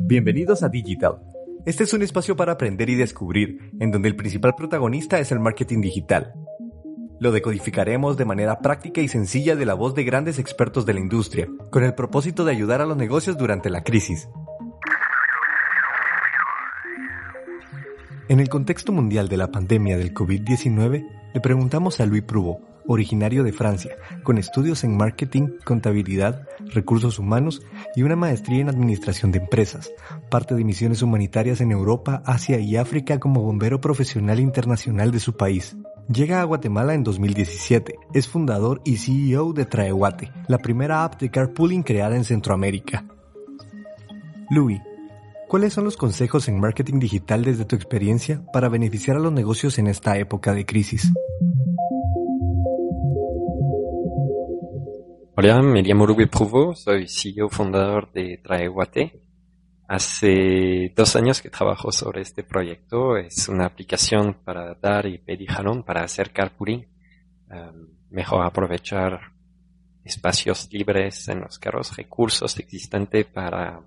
Bienvenidos a Digital. Este es un espacio para aprender y descubrir, en donde el principal protagonista es el marketing digital. Lo decodificaremos de manera práctica y sencilla de la voz de grandes expertos de la industria, con el propósito de ayudar a los negocios durante la crisis. En el contexto mundial de la pandemia del COVID-19, le preguntamos a Louis Prubo, originario de Francia, con estudios en marketing, contabilidad, recursos humanos y una maestría en administración de empresas, parte de misiones humanitarias en Europa, Asia y África como bombero profesional internacional de su país. Llega a Guatemala en 2017, es fundador y CEO de Traeguate, la primera app de carpooling creada en Centroamérica. Louis, ¿cuáles son los consejos en marketing digital desde tu experiencia para beneficiar a los negocios en esta época de crisis? Hola, me llamo Rubí Pruvo, soy CEO fundador de Traeguate. Hace dos años que trabajo sobre este proyecto. Es una aplicación para dar y pedir jalón para hacer carpooling. Um, mejor aprovechar espacios libres en los carros, recursos existentes para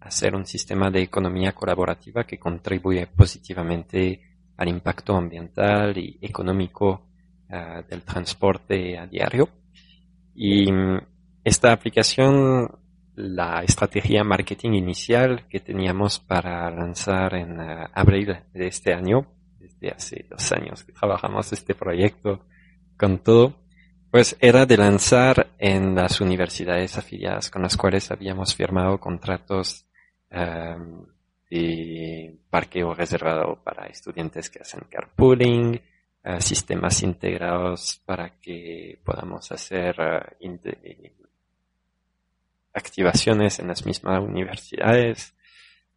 hacer un sistema de economía colaborativa que contribuye positivamente al impacto ambiental y económico uh, del transporte a diario. Y mm, esta aplicación, la estrategia marketing inicial que teníamos para lanzar en eh, abril de este año, desde hace dos años que trabajamos este proyecto con todo, pues era de lanzar en las universidades afiliadas con las cuales habíamos firmado contratos um, de parqueo reservado para estudiantes que hacen carpooling, sistemas integrados para que podamos hacer eh, activaciones en las mismas universidades.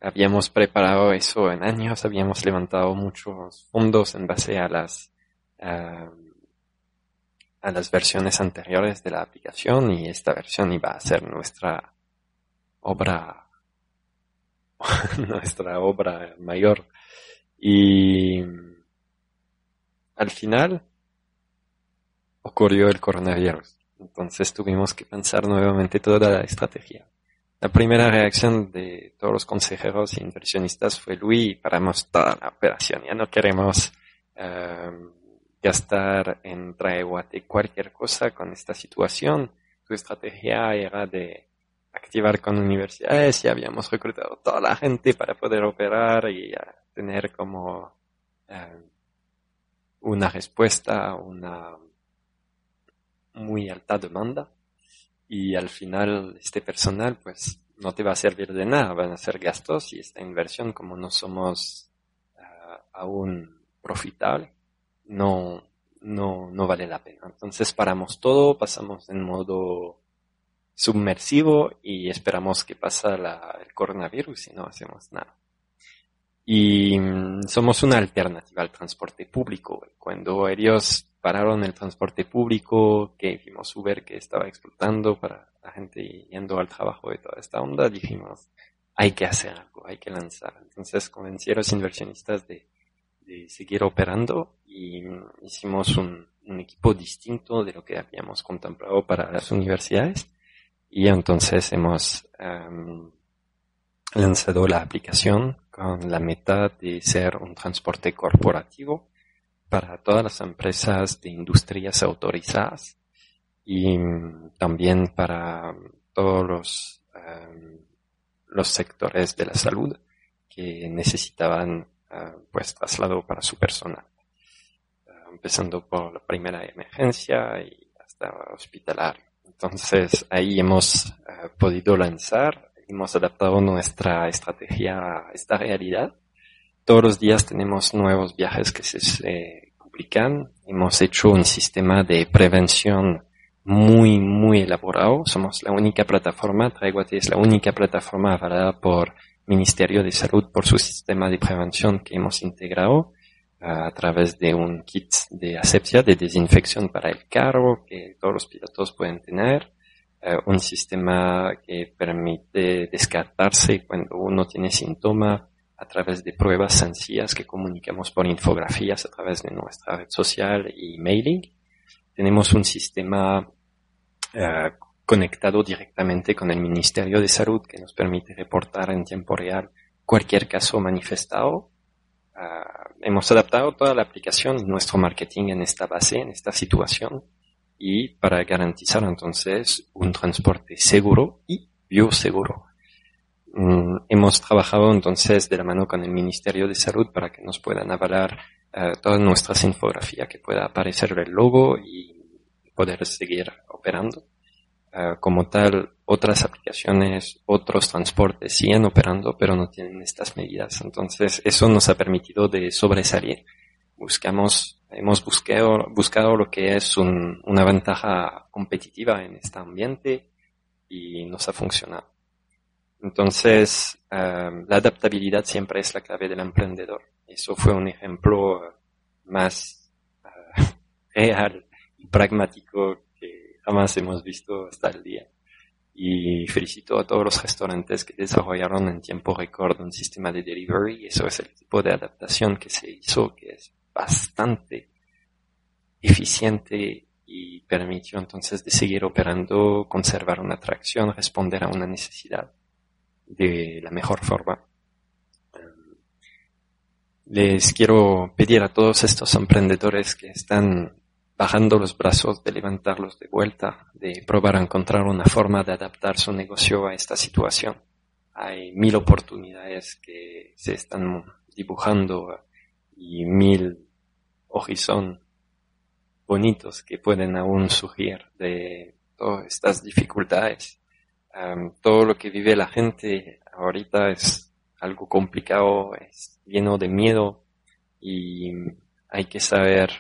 Habíamos preparado eso en años, habíamos levantado muchos fondos en base a las a las versiones anteriores de la aplicación y esta versión iba a ser nuestra obra nuestra obra mayor y al final ocurrió el coronavirus. Entonces tuvimos que pensar nuevamente toda la estrategia. La primera reacción de todos los consejeros e inversionistas fue, Luis, paramos toda la operación, ya no queremos em, gastar en Traeguate cualquier cosa con esta situación. Tu estrategia era de activar con universidades y habíamos reclutado toda la gente para poder operar y tener como em, una respuesta una muy alta demanda y al final este personal pues no te va a servir de nada, van a ser gastos y esta inversión como no somos uh, aún profitable no, no, no vale la pena. Entonces paramos todo, pasamos en modo submersivo y esperamos que pasa el coronavirus y no hacemos nada. Y mm, somos una alternativa al transporte público. Cuando ellos pararon el transporte público, que vimos Uber que estaba explotando para la gente yendo al trabajo de toda esta onda, dijimos, hay que hacer algo, hay que lanzar. Entonces convencieron a los inversionistas de, de seguir operando y mm, hicimos un, un, equipo distinto de lo que habíamos contemplado para las universidades. Y entonces hemos um, lanzado la aplicación con la meta de ser un transporte corporativo para todas las empresas de industrias autorizadas y también para todos los, em, los sectores de la salud que necesitaban eh, pues traslado para su personal. Eh, empezando por la primera emergencia y hasta hospitalario. Entonces ahí hemos eh, podido lanzar hemos adaptado nuestra estrategia a esta realidad. Todos los días tenemos nuevos viajes que se, publican. Hemos hecho un sistema de prevención muy, muy elaborado. Somos la única plataforma, Traiguate es la única plataforma avalada por Ministerio de Salud por su sistema de prevención que hemos integrado a través de un kit de asepsia, de desinfección para el carro que todos los pilotos pueden tener. Eh, un sistema que permite descartarse cuando uno tiene síntoma a través de pruebas sencillas que comunicamos por infografías a través de nuestra red social y mailing. Tenemos un sistema eh, conectado directamente con el Ministerio de Salud que nos permite reportar en tiempo real cualquier caso manifestado. Ah, hemos adaptado toda la aplicación y nuestro marketing en esta base, en esta situación, y para garantizar entonces un transporte seguro y bioseguro. Mm, hemos trabajado entonces de la mano con el Ministerio de Salud para que nos puedan avalar uh, todas nuestras infografías, que pueda aparecer el logo y poder seguir operando. Eh, como tal, otras aplicaciones, otros transportes siguen operando, pero no tienen estas medidas. Entonces, eso nos ha permitido de sobresalir. Buscamos, hemos buscado, buscado lo que es una ventaja competitiva en este ambiente y nos ha funcionado. Entonces, eh, la adaptabilidad siempre es la clave del emprendedor. Eso fue un ejemplo más uh, real y pragmático que jamás hemos visto hasta el día. Y felicito a todos los restaurantes que desarrollaron en tiempo récord un sistema de delivery. Eso es el tipo de adaptación que se hizo, que es bastante eficiente y permitió entonces de seguir operando, conservar una atracción, responder a una necesidad de la mejor forma. Les quiero pedir a todos estos emprendedores que están bajando los brazos de levantarlos de vuelta, de probar a encontrar una forma de adaptar su negocio a esta situación. Hay mil oportunidades que se están dibujando y mil horizontes bonitos que pueden aún surgir de todas estas dificultades todo lo que vive la gente ahorita es algo complicado, es lleno de miedo y hay que saber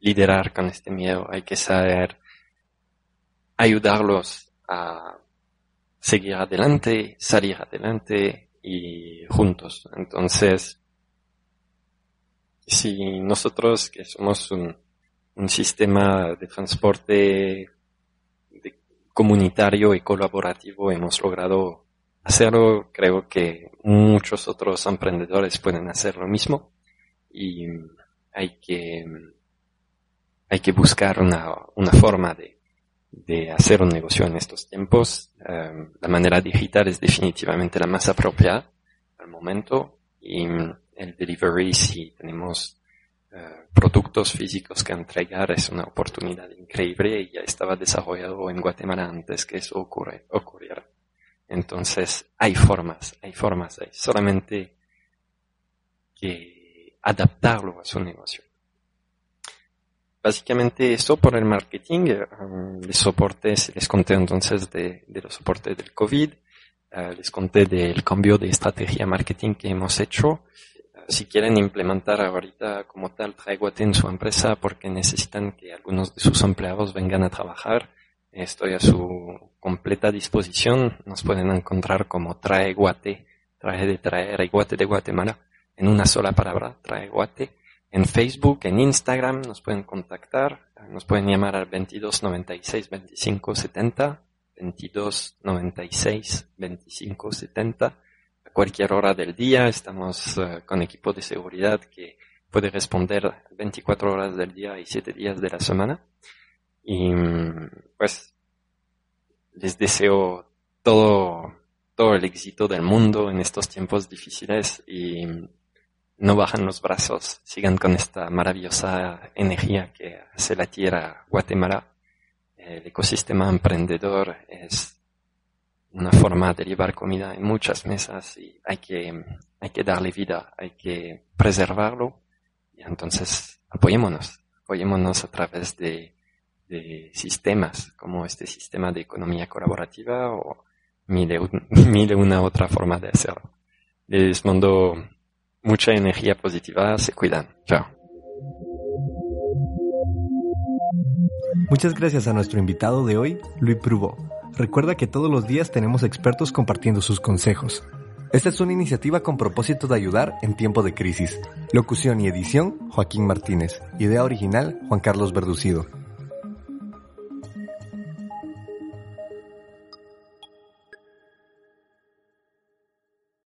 liderar con este miedo, hay que saber ayudarlos a seguir adelante, salir adelante y juntos. Entonces, si nosotros que somos un, un sistema de transporte comunitario y colaborativo hemos logrado hacerlo. Creo que muchos otros emprendedores pueden hacer lo mismo y hay que, hay que buscar una, una forma de, de hacer un negocio en estos tiempos. Em, la manera digital es definitivamente la más apropiada al momento y el delivery si tenemos eh, productos físicos que entregar es una oportunidad increíble y ya estaba desarrollado en Guatemala antes que eso ocurre, ocurriera. Entonces, hay formas, hay formas, hay solamente que adaptarlo a su negocio. Básicamente esto por el marketing, um, les soportes, les conté entonces de, los soportes del COVID, uh, les conté del cambio de estrategia marketing que hemos hecho, si quieren implementar ahorita como tal Traeguate en su empresa porque necesitan que algunos de sus empleados vengan a trabajar, estoy a su completa disposición. Nos pueden encontrar como Traeguate, traje de traer Guate de Guatemala, en una sola palabra, Traeguate. En Facebook, en Instagram, nos pueden contactar, nos pueden llamar al 22 96 25 70, 22 96 25 70 cualquier hora del día. Estamos eh, con equipo de seguridad que puede responder 24 horas del día y 7 días de la semana. Y pues les deseo todo, todo el éxito del mundo en estos tiempos difíciles y no bajan los brazos, sigan con esta maravillosa energía que hace la tierra Guatemala. El ecosistema emprendedor es una forma de llevar comida en muchas mesas y hay que, hay que darle vida, hay que preservarlo y entonces apoyémonos, apoyémonos a través de, de sistemas como este sistema de economía colaborativa o mil, mil una otra forma de hacerlo. Les mando mucha energía positiva, se cuidan. Chao. Muchas gracias a nuestro invitado de hoy, Luis Prubo Recuerda que todos los días tenemos expertos compartiendo sus consejos. Esta es una iniciativa con propósito de ayudar en tiempo de crisis. Locución y edición, Joaquín Martínez. Idea original, Juan Carlos Verducido.